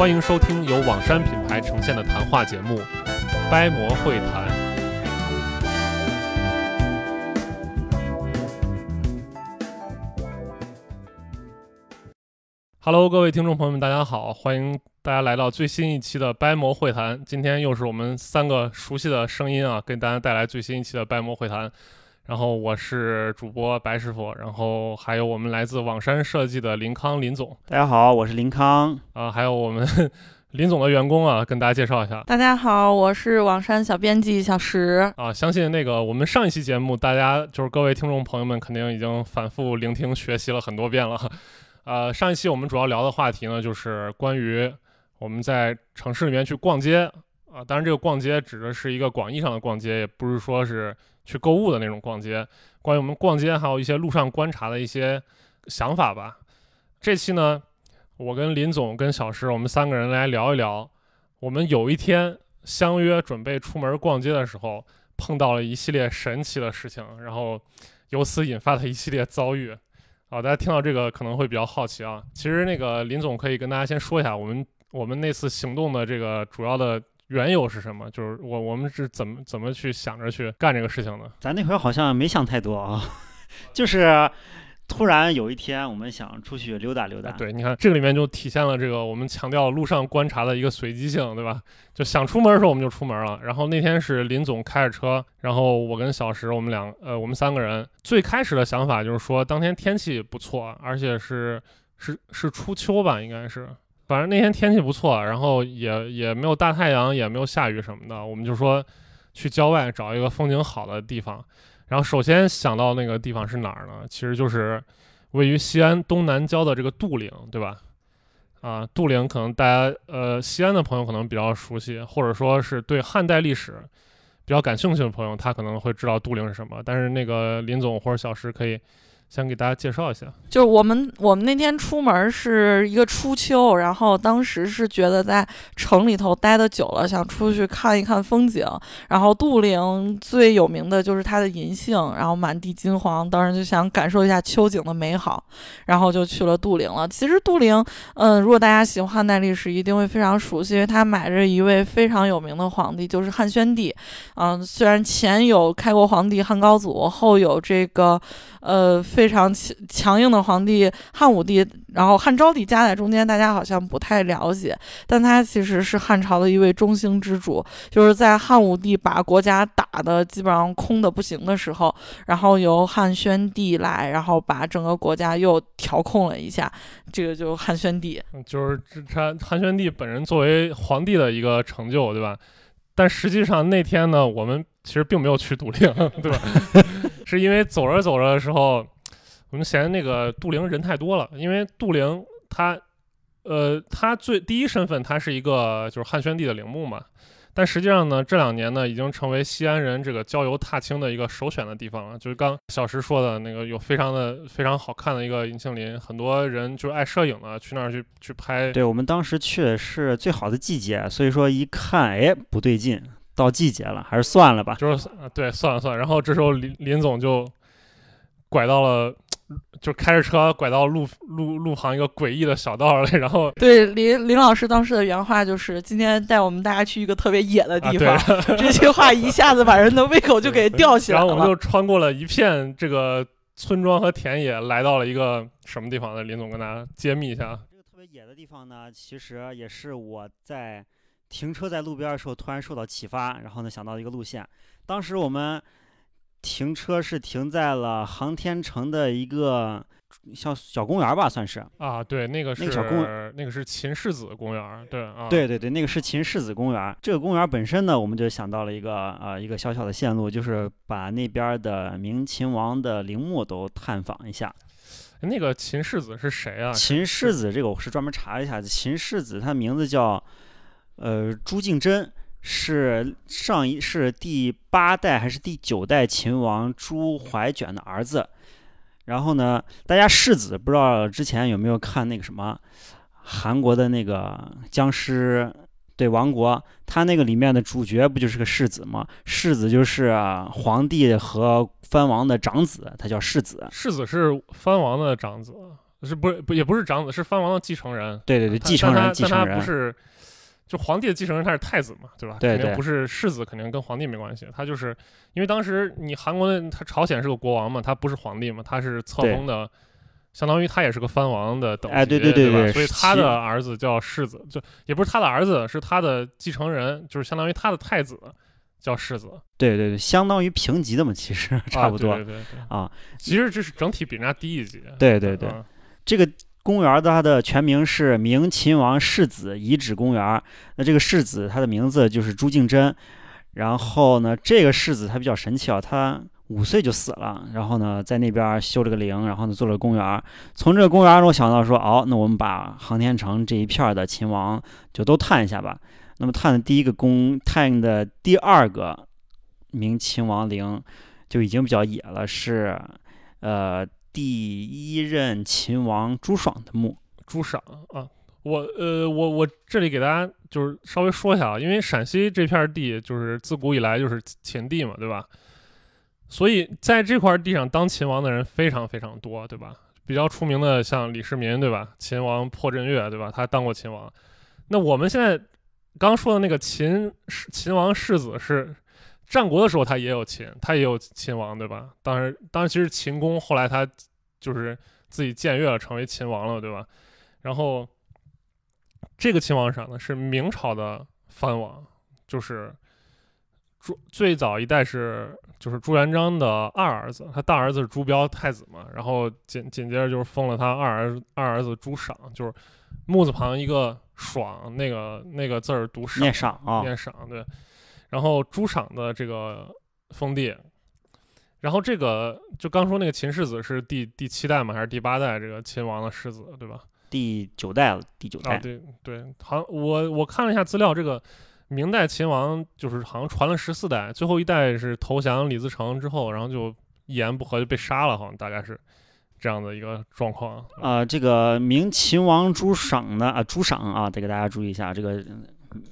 欢迎收听由网山品牌呈现的谈话节目《掰馍会谈》。Hello，各位听众朋友们，大家好，欢迎大家来到最新一期的掰馍会谈。今天又是我们三个熟悉的声音啊，给大家带来最新一期的掰馍会谈。然后我是主播白师傅，然后还有我们来自网山设计的林康林总。大家好，我是林康啊，还有我们 林总的员工啊，跟大家介绍一下。大家好，我是网山小编辑小石啊。相信那个我们上一期节目，大家就是各位听众朋友们肯定已经反复聆听学习了很多遍了。呃，上一期我们主要聊的话题呢，就是关于我们在城市里面去逛街啊。当然，这个逛街指的是一个广义上的逛街，也不是说是。去购物的那种逛街，关于我们逛街还有一些路上观察的一些想法吧。这期呢，我跟林总跟小石，我们三个人来聊一聊，我们有一天相约准备出门逛街的时候，碰到了一系列神奇的事情，然后由此引发的一系列遭遇。啊，大家听到这个可能会比较好奇啊。其实那个林总可以跟大家先说一下，我们我们那次行动的这个主要的。缘由是什么？就是我我们是怎么怎么去想着去干这个事情的？咱那会儿好像没想太多啊，就是突然有一天我们想出去溜达溜达。对，你看这个里面就体现了这个我们强调路上观察的一个随机性，对吧？就想出门的时候我们就出门了。然后那天是林总开着车，然后我跟小石我们两呃我们三个人最开始的想法就是说当天天气不错，而且是是是初秋吧，应该是。反正那天天气不错，然后也也没有大太阳，也没有下雨什么的，我们就说去郊外找一个风景好的地方。然后首先想到那个地方是哪儿呢？其实就是位于西安东南郊的这个杜陵，对吧？啊，杜陵可能大家呃西安的朋友可能比较熟悉，或者说是对汉代历史比较感兴趣的朋友，他可能会知道杜陵是什么。但是那个林总或者小石可以。先给大家介绍一下，就是我们我们那天出门是一个初秋，然后当时是觉得在城里头待的久了，想出去看一看风景。然后杜陵最有名的就是它的银杏，然后满地金黄，当时就想感受一下秋景的美好，然后就去了杜陵了。其实杜陵，嗯，如果大家喜欢汉代历史，一定会非常熟悉，因为它埋着一位非常有名的皇帝，就是汉宣帝。嗯，虽然前有开国皇帝汉高祖，后有这个。呃，非常强强硬的皇帝汉武帝，然后汉昭帝夹在中间，大家好像不太了解，但他其实是汉朝的一位中兴之主，就是在汉武帝把国家打的基本上空的不行的时候，然后由汉宣帝来，然后把整个国家又调控了一下，这个就汉宣帝，就是他汉宣帝本人作为皇帝的一个成就，对吧？但实际上那天呢，我们其实并没有去独陵，对吧？是因为走着走着的时候，我们嫌那个杜陵人太多了。因为杜陵它，呃，它最第一身份，它是一个就是汉宣帝的陵墓嘛。但实际上呢，这两年呢，已经成为西安人这个郊游踏青的一个首选的地方了。就是刚小石说的那个，有非常的非常好看的一个银杏林，很多人就是爱摄影的去那儿去去拍。对我们当时去的是最好的季节，所以说一看，哎，不对劲，到季节了，还是算了吧。就是对，算了算了。然后这时候林林总就拐到了。就开着车拐到路路路旁一个诡异的小道里，然后对林林老师当时的原话就是：“今天带我们大家去一个特别野的地方。” 这句话一下子把人的胃口就给吊 起来了。然后我们就穿过了一片这个村庄和田野，来到了一个什么地方呢？林总跟大家揭秘一下。这个特别野的地方呢，其实也是我在停车在路边的时候突然受到启发，然后呢想到一个路线。当时我们。停车是停在了航天城的一个小小公园吧，算是。啊，对，那个是那个小公那个是秦世子公园儿，对啊，对对对，那个是秦世子公园。这个公园本身呢，我们就想到了一个呃一个小小的线路，就是把那边儿的明秦王的陵墓都探访一下。那个秦世子是谁啊？秦世子这个我是专门查了一下，秦世子他名字叫呃朱敬真，是上一是第八代还是第九代秦王朱怀卷的儿子。然后呢，大家世子不知道之前有没有看那个什么韩国的那个僵尸对王国，他那个里面的主角不就是个世子吗？世子就是啊皇帝和藩王的长子，他叫世子。世子是藩王的长子，是不是不也不是长子，是藩王的继承人。对对对，继承人，继承人他不。是，就皇帝的继承人，他是太子嘛，对吧？对对肯定不是世子，肯定跟皇帝没关系。他就是因为当时你韩国的他朝鲜是个国王嘛，他不是皇帝嘛，他是册封的，相当于他也是个藩王的等级，哎对对对吧所以他的儿子叫世子，就也不是他的儿子，是他的继承人，就是相当于他的太子叫世子，对对对，相当于平级的嘛，其实 差不多啊、对对对对，啊。其实这是整体比人家低一级。对对对，嗯这个公园儿它的全名是明秦王世子遗址公园。那这个世子他的名字就是朱敬真。然后呢，这个世子他比较神奇啊，他五岁就死了，然后呢在那边修了个陵，然后呢做了个公园。从这个公园中想到说，哦，那我们把航天城这一片的秦王就都探一下吧。那么探的第一个宫，探的第二个明秦王陵就已经比较野了，是呃第一任秦王朱爽的墓。朱爽啊，我呃我我这里给大家就是稍微说一下啊，因为陕西这片地就是自古以来就是秦地嘛，对吧？所以在这块地上当秦王的人非常非常多，对吧？比较出名的像李世民，对吧？秦王破阵乐，对吧？他当过秦王。那我们现在刚说的那个秦秦王世子是战国的时候他也有秦，他也有秦王，对吧？当时，当时其实秦公后来他就是自己僭越了，成为秦王了，对吧？然后这个秦王是啥呢？是明朝的藩王，就是朱最早一代是就是朱元璋的二儿子，他大儿子是朱标太子嘛，然后紧紧接着就是封了他二儿二儿子朱赏，就是木字旁一个爽，那个那个字儿读赏，念赏啊念赏对。然后朱赏的这个封地，然后这个就刚说那个秦世子是第第七代嘛，还是第八代这个秦王的世子，对吧？第九代了，第九代。啊，对对，好像我我看了一下资料，这个明代秦王就是好像传了十四代，最后一代是投降李自成之后，然后就一言不合就被杀了，好像大概是这样的一个状况。啊、这个明秦王朱赏呢，啊，朱赏啊，得给大家注意一下，这个嗯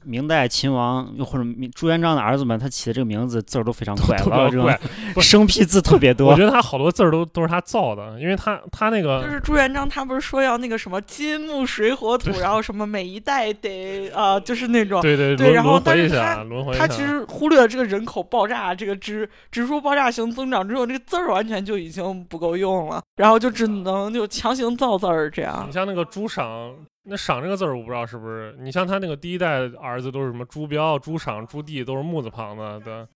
明代秦王又或者明朱元璋的儿子们，他起的这个名字字儿都非常怪，特别怪 种，生僻字特别多我觉。得他好多字儿都都是他造的，因为他他那个就是朱元璋他不是说要那个什么金木水火土，然后什么每一代得啊、就是那种。对对对然后但是他回一下，轮回一下。他其实忽略了这个人口爆炸这个指指数爆炸型增长之后，这个字儿完全就已经不够用了，然后就只能就强行造字儿这样你。像那个朱赏，那赏这个字儿我不知道是不是，你像他那个第一代儿子都是什么朱标、朱赏、朱棣，都是木字旁的，对。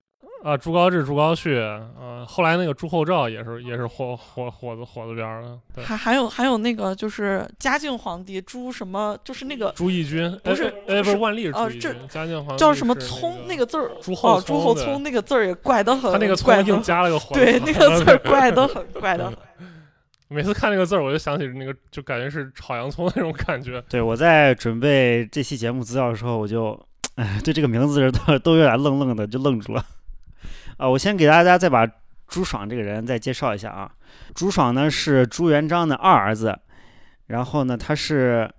啊，朱高炽、朱高煦，呃，后来那个朱厚照也是也是火火火字火字边儿的，对。还还有还有那个就是嘉靖皇帝朱什么，就是那个朱翊钧，不是哎，哎不是是万历是朱呃这翊钧，嘉靖皇帝叫什么聪那那个字儿，朱厚哦，朱厚聪那个字儿也怪得很，他那个聪硬加了个火，对，那个字儿 怪得很，怪得很。每次看那个字儿，我就想起那个，就感觉是炒洋葱那种感觉。对我在准备这期节目资料的时候，我就，哎，对这个名字 都都有点愣愣的，就愣住了。啊，我先给大家再把朱爽这个人再介绍一下啊。朱爽呢是朱元璋的二儿子，然后呢他是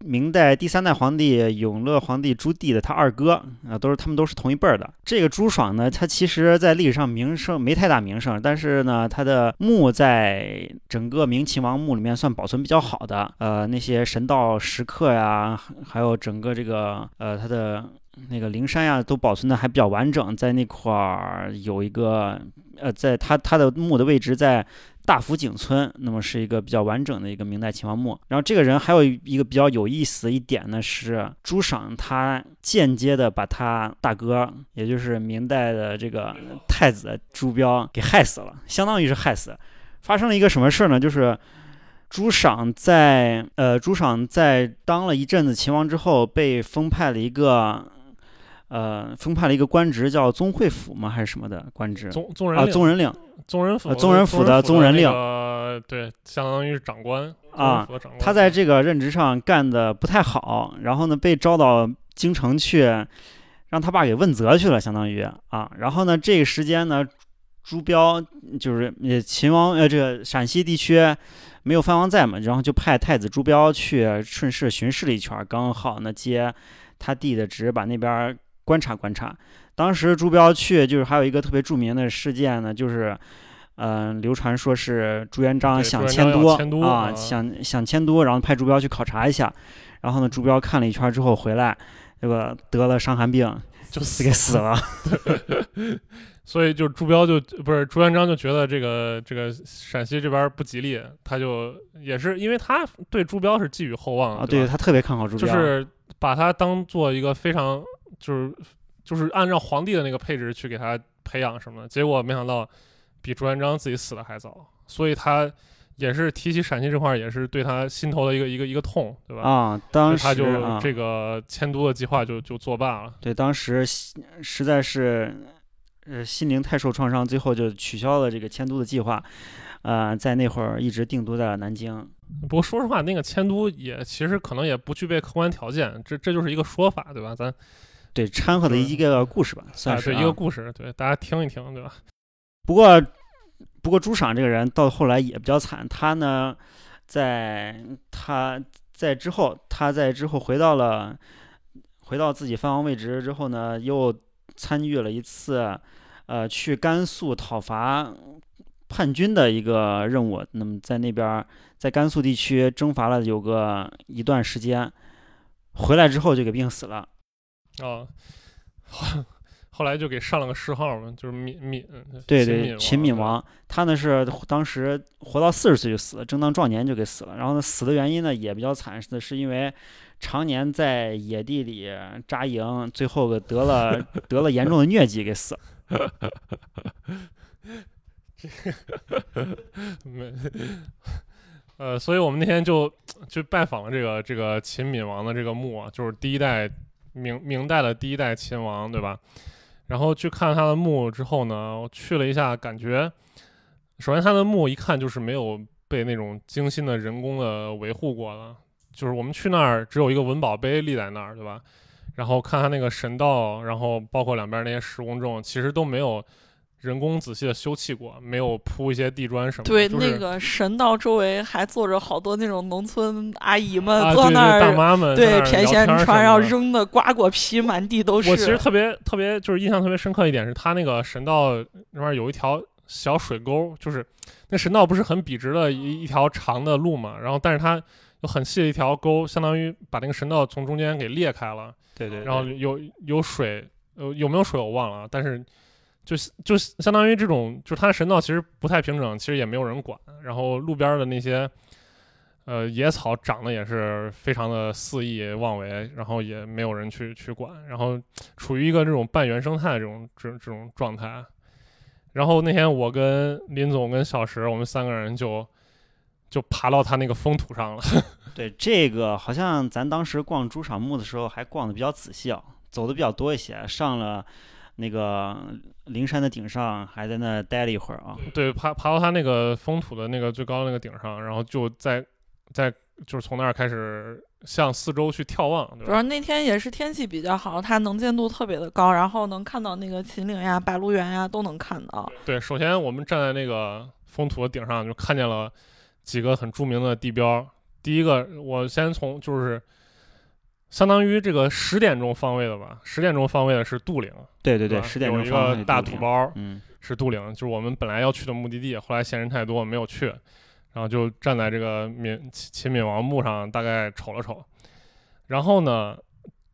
明代第三代皇帝永乐皇帝朱棣的他二哥啊，都是他们都是同一辈儿的。这个朱爽呢，他其实在历史上名声没太大名声，但是呢，他的墓在整个明秦王墓里面算保存比较好的。呃，那些神道石刻呀，还有整个这个呃他的那个灵山呀，都保存的还比较完整。在那块儿有一个呃，在它它的墓的位置在大福井村，那么是一个比较完整的一个明代秦王墓。然后这个人还有一个比较有意思的一点呢，是朱赏他间接的把他大哥，也就是明代的这个太子朱标给害死了，相当于是害死。发生了一个什么事儿呢？就是朱赏在呃朱赏在当了一阵子秦王之后，被封派了一个。呃，封派了一个官职，叫宗会府吗？还是什么的官职？宗宗人啊，宗人令，宗人府，宗人府的宗人令，对，相当于是长官啊。他在这个任职上干的不太好，然后呢，被招到京城去，让他爸给问责去了，相当于啊。然后呢，这个时间呢，朱标就是呃秦王呃这个陕西地区没有藩王在嘛，然后就派太子朱标去顺势巡视了一圈，刚好呢接他弟的职，把那边。观察观察，当时朱标去就是还有一个特别著名的事件呢，就是，嗯，流传说是朱元璋想迁都啊，想想迁都，然后派朱标去考察一下，然后呢，朱标看了一圈之后回来，这个得了伤寒病，就死给死了。所以就朱标就不是朱元璋就觉得这个这个陕西这边不吉利，他就也是因为他对朱标是寄予厚望啊，对他特别看好朱标，就是把他当做一个非常。就是就是按照皇帝的那个配置去给他培养什么的，结果没想到比朱元璋自己死的还早，所以他也是提起陕西这块，也是对他心头的一个一个一个痛，对吧？啊，当时他就这个迁都的计划就就作罢了。对，当时实在是呃心灵太受创伤，最后就取消了这个迁都的计划，呃，在那会儿一直定都在了南京。不过说实话，那个迁都也其实可能也不具备客观条件，这这就是一个说法，对吧？咱。对掺和的一个故事吧，算是一个故事，对大家听一听，对吧？不过，不过朱赏这个人到后来也比较惨，他呢，在他在之后，他在之后回到了回到自己藩王位置之后呢，又参与了一次呃去甘肃讨伐叛军的一个任务。那么在那边在甘肃地区征伐了有个一段时间，回来之后就给病死了。啊，后后来就给上了个谥号嘛，就是敏敏，对对，秦闵王。他呢是当时活到四十岁就死了，正当壮年就给死了。然后呢，死的原因呢也比较惨，是是因为常年在野地里扎营，最后得了 得了严重的疟疾给死了。这 个没，呃，所以我们那天就就拜访了这个这个秦闵王的这个墓啊，就是第一代。明明代的第一代秦王，对吧？然后去看他的墓之后呢，我去了一下，感觉首先他的墓一看就是没有被那种精心的人工的维护过了，就是我们去那儿只有一个文保碑立在那儿，对吧？然后看他那个神道，然后包括两边那些石公众，其实都没有。人工仔细的修葺过，没有铺一些地砖什么的。对，那个神道周围还坐着好多那种农村阿姨们，坐那儿，大妈们，对，偏线船，然后扔的瓜果皮满地都是。我其实特别特别就是印象特别深刻一点是，他那个神道那边有一条小水沟，就是那神道不是很笔直的一一条长的路嘛，然后但是它有很细的一条沟，相当于把那个神道从中间给裂开了。对对。然后有有水，呃，有没有水我忘了，但是。就是就相当于这种，就是它的神道其实不太平整，其实也没有人管。然后路边的那些，呃，野草长得也是非常的肆意妄为，然后也没有人去去管，然后处于一个这种半原生态这种这种这种状态。然后那天我跟林总跟小石，我们三个人就就爬到他那个封土上了。对，这个好像咱当时逛朱赏墓的时候还逛的比较仔细啊，走的比较多一些，上了。那个灵山的顶上，还在那待了一会儿啊。对，爬爬到他那个封土的那个最高的那个顶上，然后就在在就是从那儿开始向四周去眺望。主要那天也是天气比较好，它能见度特别的高，然后能看到那个秦岭呀、白鹿原呀都能看到。对，首先我们站在那个封土的顶上，就看见了几个很著名的地标。第一个，我先从就是。相当于这个十点钟方位的吧，十点钟方位的是杜陵，对对对，十点钟有一个大土包，嗯，是杜陵，就是我们本来要去的目的地，后来嫌人太多没有去，然后就站在这个闵秦闵王墓上，大概瞅了瞅，然后呢，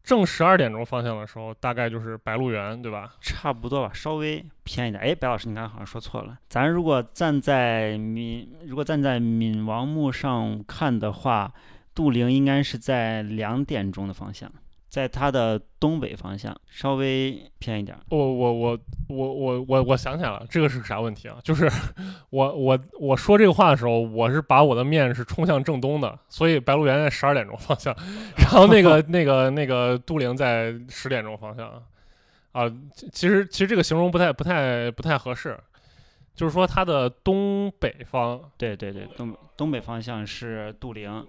正十二点钟方向的时候，大概就是白鹿原，对吧？差不多吧，稍微偏一点。哎，白老师，你刚刚好像说错了。咱如果站在闽，如果站在闽王墓上看的话，杜陵应该是在两点钟的方向。在它的东北方向，稍微偏一点。我我我我我我我想起来了，这个是啥问题啊？就是我我我说这个话的时候，我是把我的面是冲向正东的，所以白鹿原在十二点钟方向，然后那个那个那个杜陵在十点钟方向。啊，其实其实这个形容不太不太不太合适，就是说它的东北方，对对对，东东北方向是杜陵。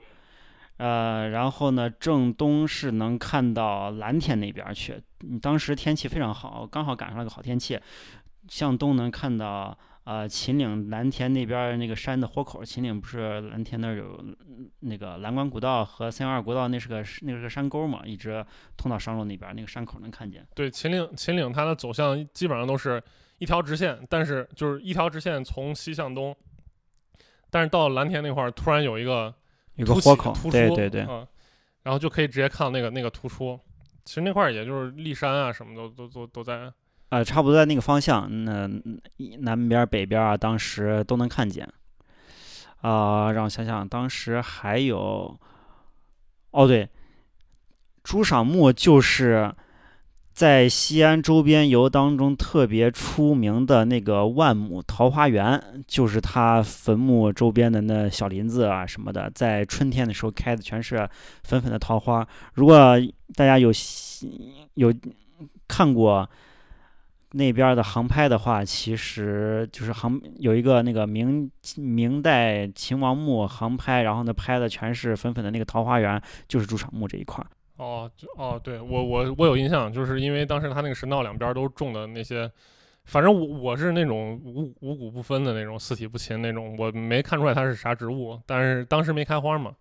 呃，然后呢，正东是能看到蓝天那边去。当时天气非常好，刚好赶上了个好天气，向东能看到呃秦岭蓝田那边那个山的豁口。秦岭不是蓝田那儿有那个蓝关古道和三幺二国道，那是个那是个山沟嘛，一直通到商洛那边那个山口能看见。对，秦岭秦岭它的走向基本上都是一条直线，但是就是一条直线从西向东，但是到蓝田那块儿突然有一个。有个豁口，对对对，嗯，然后就可以直接看到那个那个突出。其实那块儿也就是骊山啊，什么都都都都在。啊，差不多在那个方向，那南边北边啊，当时都能看见。啊，让我想想，当时还有，哦对，朱赏墓就是。在西安周边游当中特别出名的那个万亩桃花源，就是他坟墓周边的那小林子啊什么的，在春天的时候开的全是粉粉的桃花。如果大家有有看过那边的航拍的话，其实就是航有一个那个明明代秦王墓航拍，然后呢拍的全是粉粉的那个桃花源，就是朱场墓这一块。哦，就哦，对我我我有印象，就是因为当时他那个神道两边都种的那些，反正我我是那种五五谷不分的那种四体不勤那种，我没看出来它是啥植物，但是当时没开花嘛。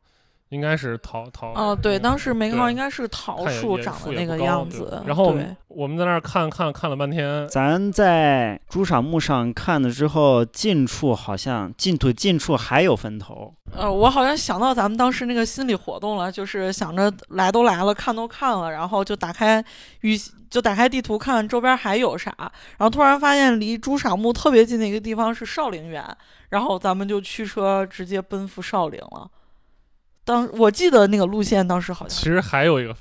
应该是桃桃哦，对，当时没看，应该是桃树长的那个样子。然后我们在那儿看看看了半天。咱在朱赏墓上看了之后，近处好像近土近处还有坟头。呃，我好像想到咱们当时那个心理活动了，就是想着来都来了，看都看了，然后就打开与就打开地图看周边还有啥，然后突然发现离朱砂墓特别近的一个地方是少陵园，然后咱们就驱车直接奔赴少陵了。当我记得那个路线，当时好像其实还有一个，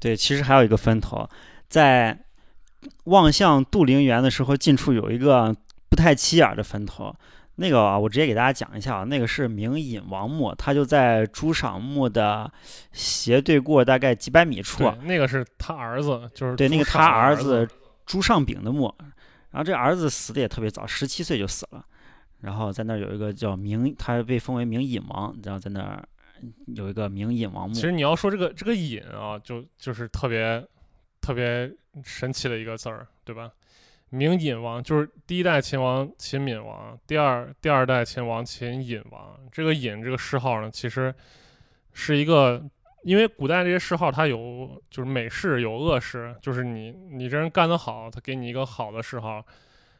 对，其实还有一个分头，在望向杜陵园的时候，近处有一个不太起眼的坟头。那个啊，我直接给大家讲一下啊，那个是明隐王墓，他就在朱赏墓的斜对过大概几百米处。那个是他儿子，就是对那个他儿子朱尚炳的墓。然后这儿子死的也特别早，十七岁就死了。然后在那儿有一个叫明，他被封为明隐王，然后在那儿。有一个明隐王墓。其实你要说这个这个隐啊，就就是特别特别神奇的一个字儿，对吧？明隐王就是第一代秦王秦闵王，第二第二代秦王秦隐王。这个隐这个谥号呢，其实是一个，因为古代这些谥号它有就是美谥有恶谥，就是你你这人干得好，他给你一个好的谥号，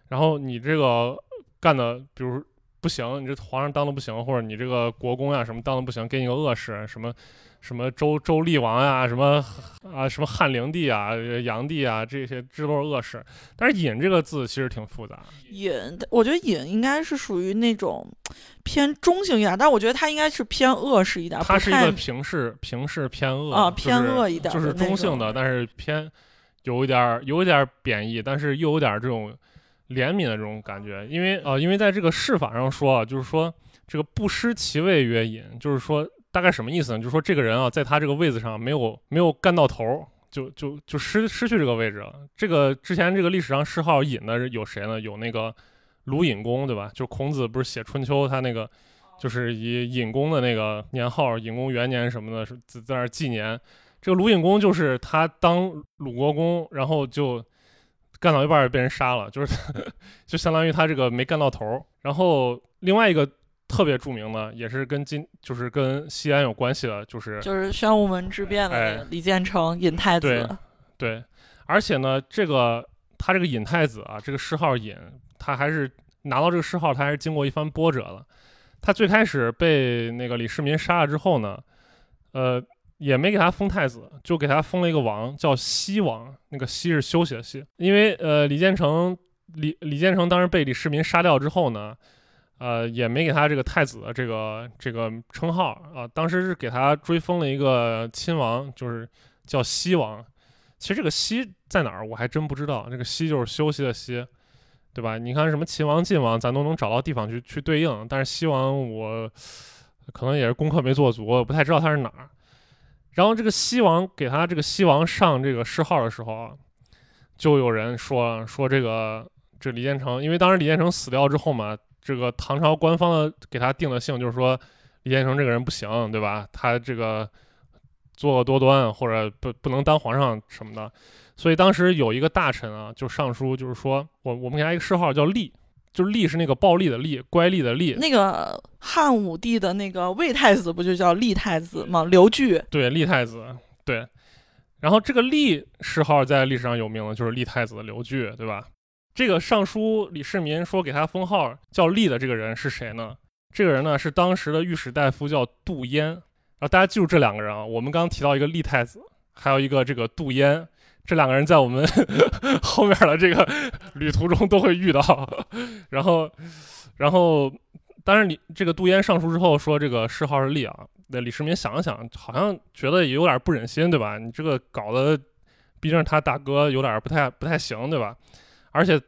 然后你这个干的，比如。不行，你这皇上当的不行，或者你这个国公呀什么当的不行，给你个恶谥，什么什么周周厉王呀，什么啊什么汉灵帝啊、炀帝啊，这些这都是恶谥。但是隐这个字其实挺复杂。隐，我觉得隐应该是属于那种偏中性一点，但我觉得它应该是偏恶势一点。它是一个平视平视偏恶啊，偏恶一点，就是中性的，但是偏有一点有一点贬义，但是又有点这种。怜悯的这种感觉，因为呃，因为在这个谥法上说啊，就是说这个不失其位曰隐，就是说大概什么意思呢？就是说这个人啊，在他这个位子上没有没有干到头，就就就失失去这个位置了。这个之前这个历史上谥号隐的有谁呢？有那个鲁隐公，对吧？就孔子不是写春秋，他那个就是以隐公的那个年号，隐公元年什么的，是在在那纪年。这个鲁隐公就是他当鲁国公，然后就。干到一半被人杀了，就是 就相当于他这个没干到头。然后另外一个特别著名的，也是跟今就是跟西安有关系的，就是就是宣武门之变的李建成尹太子。对对，而且呢，这个他这个尹太子啊，这个谥号尹，他还是拿到这个谥号，他还是经过一番波折的。他最开始被那个李世民杀了之后呢，呃，也没给他封太子，就给他封了一个王，叫西王。那个西是休息的西，因为呃，李建成李李建成当时被李世民杀掉之后呢，呃，也没给他这个太子的这个这个称号啊，当时是给他追封了一个亲王，就是叫西王。其实这个西在哪儿，我还真不知道。这个西就是休息的西，对吧？你看什么秦王、晋王，咱都能找到地方去去对应，但是西王我可能也是功课没做足，我不太知道他是哪儿。然后这个西王给他这个西王上这个谥号的时候啊，就有人说说这个这李建成，因为当时李建成死掉之后嘛，这个唐朝官方的给他定的性就是说李建成这个人不行，对吧？他这个作恶多端或者不不能当皇上什么的，所以当时有一个大臣啊就上书，就是说我我们给他一个谥号叫厉。就是厉是那个暴力的厉，乖戾的戾。那个汉武帝的那个魏太子不就叫立太子吗？刘据。对，立太子。对。然后这个立谥号在历史上有名的，就是立太子刘据，对吧？这个尚书李世民说给他封号叫立的这个人是谁呢？这个人呢是当时的御史大夫叫杜淹。然后大家记住这两个人啊，我们刚刚提到一个立太子，还有一个这个杜淹。这两个人在我们 后面的这个旅途中都会遇到，然后，然后，当然，你这个杜淹上书之后说这个谥号是厉啊，那李世民想了想，好像觉得也有点不忍心，对吧？你这个搞得，毕竟他大哥有点不太不太行，对吧？而且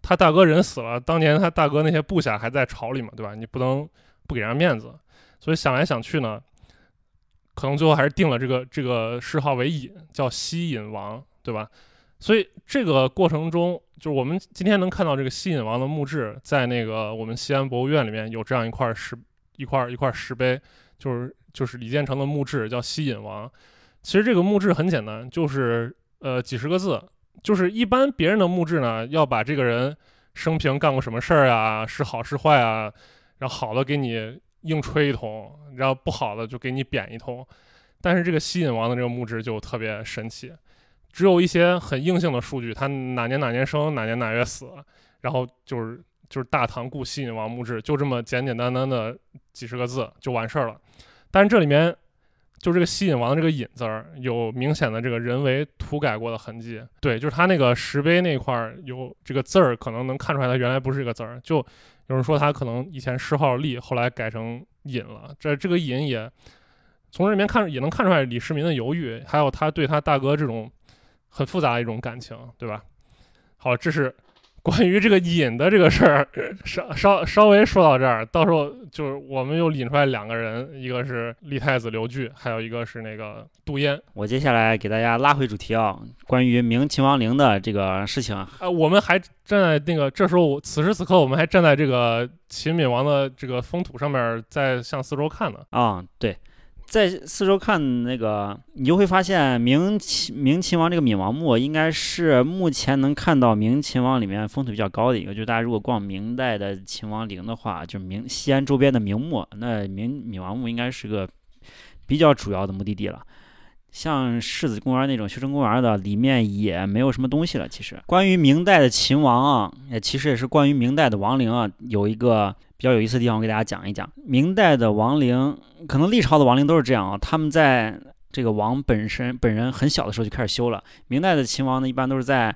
他大哥人死了，当年他大哥那些部下还在朝里嘛，对吧？你不能不给人面子，所以想来想去呢，可能最后还是定了这个这个谥号为隐，叫西隐王。对吧？所以这个过程中，就是我们今天能看到这个西隐王的墓志，在那个我们西安博物院里面有这样一块石一块一块石碑，就是就是李建成的墓志，叫西隐王。其实这个墓志很简单，就是呃几十个字，就是一般别人的墓志呢，要把这个人生平干过什么事儿啊，是好是坏啊，然后好的给你硬吹一通，然后不好的就给你贬一通。但是这个西隐王的这个墓志就特别神奇。只有一些很硬性的数据，他哪年哪年生，哪年哪月死，然后就是就是大唐故西引王墓志，就这么简简单单的几十个字就完事儿了。但是这里面就这个西隐王的这个引字儿有明显的这个人为涂改过的痕迹。对，就是他那个石碑那块儿有这个字儿，可能能看出来他原来不是这个字儿。就有人说他可能以前谥号立，后来改成隐了。这这个隐也从这里面看也能看出来李世民的犹豫，还有他对他大哥这种。很复杂的一种感情，对吧？好，这是关于这个引的这个事儿，稍稍稍微说到这儿，到时候就是我们又引出来两个人，一个是立太子刘据，还有一个是那个杜淹。我接下来给大家拉回主题啊，关于明秦王陵的这个事情啊，呃我们还站在那个这时候，此时此刻我们还站在这个秦闵王的这个封土上面，在向四周看呢。啊，对。在四周看那个，你就会发现明秦明秦王这个闵王墓应该是目前能看到明秦王里面风土比较高的一个。就大家如果逛明代的秦王陵的话，就明西安周边的明墓，那明闵王墓应该是个比较主要的目的地了。像世子公园那种修真公园的，里面也没有什么东西了。其实，关于明代的秦王啊，也其实也是关于明代的王陵啊，有一个。比较有意思的地方，我给大家讲一讲。明代的王陵，可能历朝的王陵都是这样啊。他们在这个王本身本人很小的时候就开始修了。明代的秦王呢，一般都是在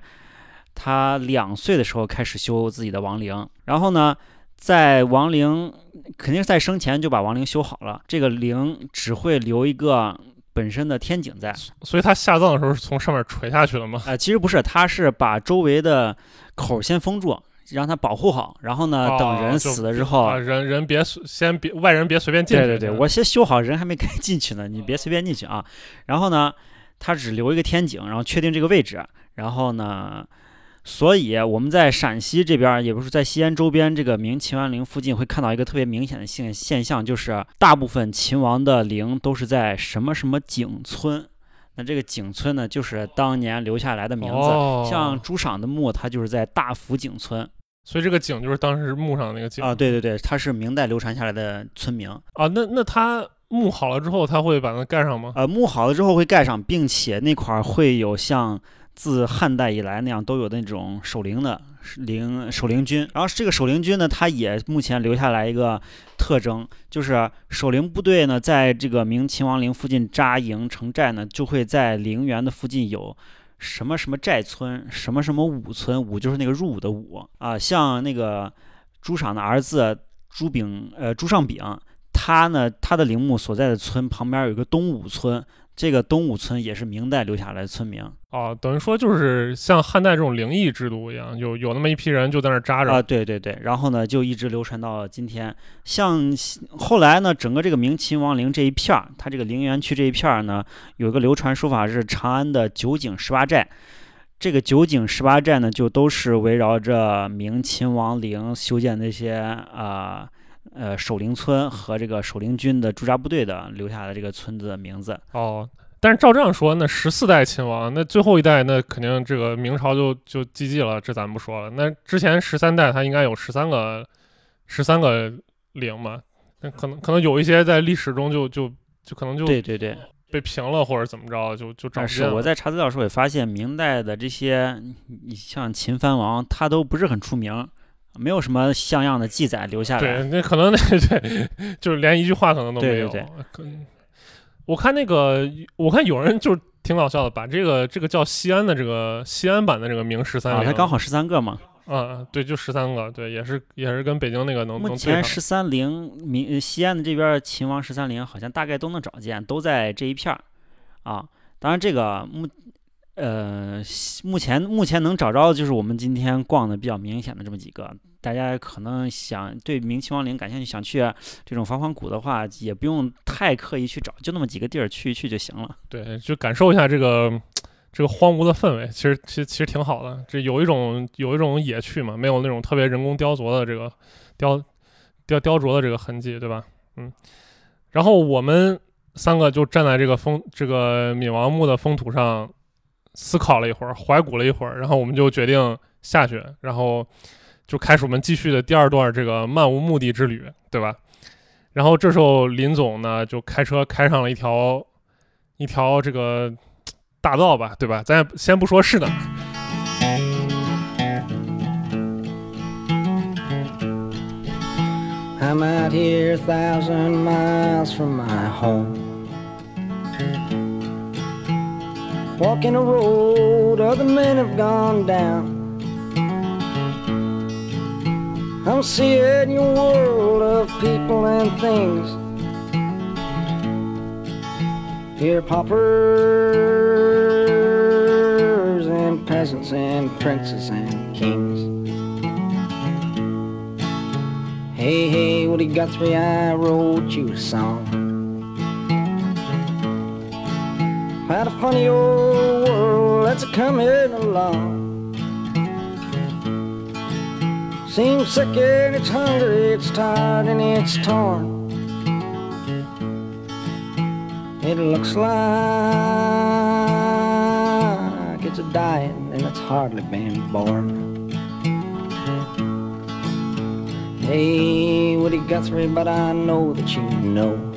他两岁的时候开始修自己的王陵，然后呢，在王陵肯定是在生前就把王陵修好了。这个陵只会留一个本身的天井在，所以他下葬的时候是从上面垂下去的吗？呃，其实不是，他是把周围的口先封住。让他保护好，然后呢，等人死了之后，人人别先别外人别随便进去。对对对，我先修好，人还没该进去呢，你别随便进去啊。然后呢，他只留一个天井，然后确定这个位置。然后呢，所以我们在陕西这边，也不是在西安周边这个明秦王陵附近，会看到一个特别明显的现现象，就是大部分秦王的陵都是在什么什么井村。那这个井村呢，就是当年留下来的名字。像朱赏的墓，它就是在大福井村。所以这个井就是当时墓上的那个井啊，对对对，它是明代流传下来的村名啊。那那它墓好了之后，它会把它盖上吗？呃，墓好了之后会盖上，并且那块儿会有像自汉代以来那样都有那种守陵的陵守陵军。然后这个守陵军呢，它也目前留下来一个特征，就是守陵部队呢，在这个明秦王陵附近扎营成寨呢，就会在陵园的附近有什么什么寨村，什么什么武村，武就是那个入伍的伍啊，像那个朱赏的儿子朱炳，呃朱尚炳。他呢，他的陵墓所在的村旁边有一个东武村，这个东武村也是明代留下来的村名。哦，等于说就是像汉代这种灵异制度一样，有有那么一批人就在那儿扎着啊，对对对，然后呢就一直流传到今天。像后来呢，整个这个明秦王陵这一片儿，它这个陵园区这一片儿呢，有一个流传说法是长安的九景十八寨。这个九景十八寨呢，就都是围绕着明秦王陵修建那些啊。呃，守陵村和这个守陵军的驻扎部队的留下的这个村子的名字哦。但是照这样说，那十四代秦王，那最后一代那肯定这个明朝就就寂寂了，这咱不说了。那之前十三代他应该有十三个十三个陵嘛？那可能可能有一些在历史中就就就可能就对对对被平了或者怎么着，就就找是我在查资料时候也发现，明代的这些你像秦藩王，他都不是很出名。没有什么像样的记载留下来。对，那可能那对，就是连一句话可能都没有。对对对。我看那个，我看有人就挺搞笑的，把这个这个叫西安的这个西安版的这个明十三陵，它刚好十三个嘛。啊，对，就十三个，对，也是也是跟北京那个能。目前十三陵明西安的这边秦王十三陵好像大概都能找见，都在这一片儿啊。当然这个目。呃，目前目前能找着的就是我们今天逛的比较明显的这么几个。大家可能想对明清王陵感兴趣，想去这种防仿古的话，也不用太刻意去找，就那么几个地儿去一去就行了。对，就感受一下这个这个荒芜的氛围，其实其实其实挺好的。这有一种有一种野趣嘛，没有那种特别人工雕琢的这个雕雕雕琢的这个痕迹，对吧？嗯。然后我们三个就站在这个风这个闵王墓的封土上。思考了一会儿，怀古了一会儿，然后我们就决定下去，然后就开始我们继续的第二段这个漫无目的之旅，对吧？然后这时候林总呢就开车开上了一条一条这个大道吧，对吧？咱先不说是哪。Walking a road other men have gone down. I'm seeing your world of people and things. Here, paupers and peasants and princes and kings. Hey, hey, Woody Guthrie, I wrote you a song. Had a funny old world that's a coming along. Seems sick and it's hungry, it's tired and it's torn. It looks like it's a dying and it's hardly been born. Hey, Woody Guthrie, but I know that you know.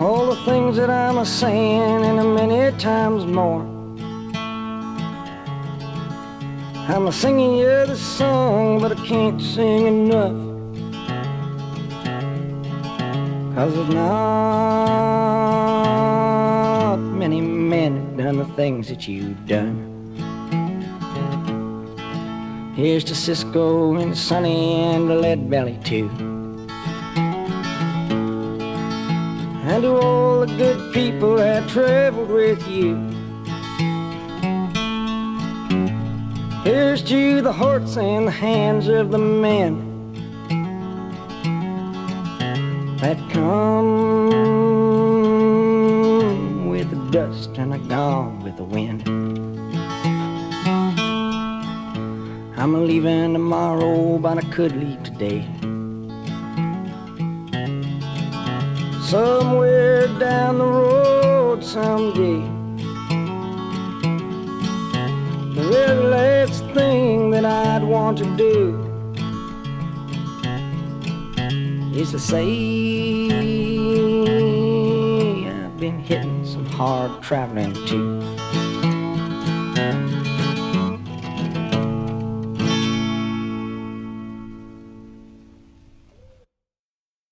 All the things that I'm a saying and a many times more. I'm a singing you the song, but I can't sing enough. Cause there's not many men have done the things that you've done. Here's to Cisco and Sonny and Lead Belly too. And to all the good people that traveled with you. Here's to the hearts and the hands of the men that come with the dust and are gone with the wind. I'm leaving tomorrow, but I could leave today. Somewhere down the road someday. The very last thing that I'd want to do is to say I've been hitting some hard traveling too.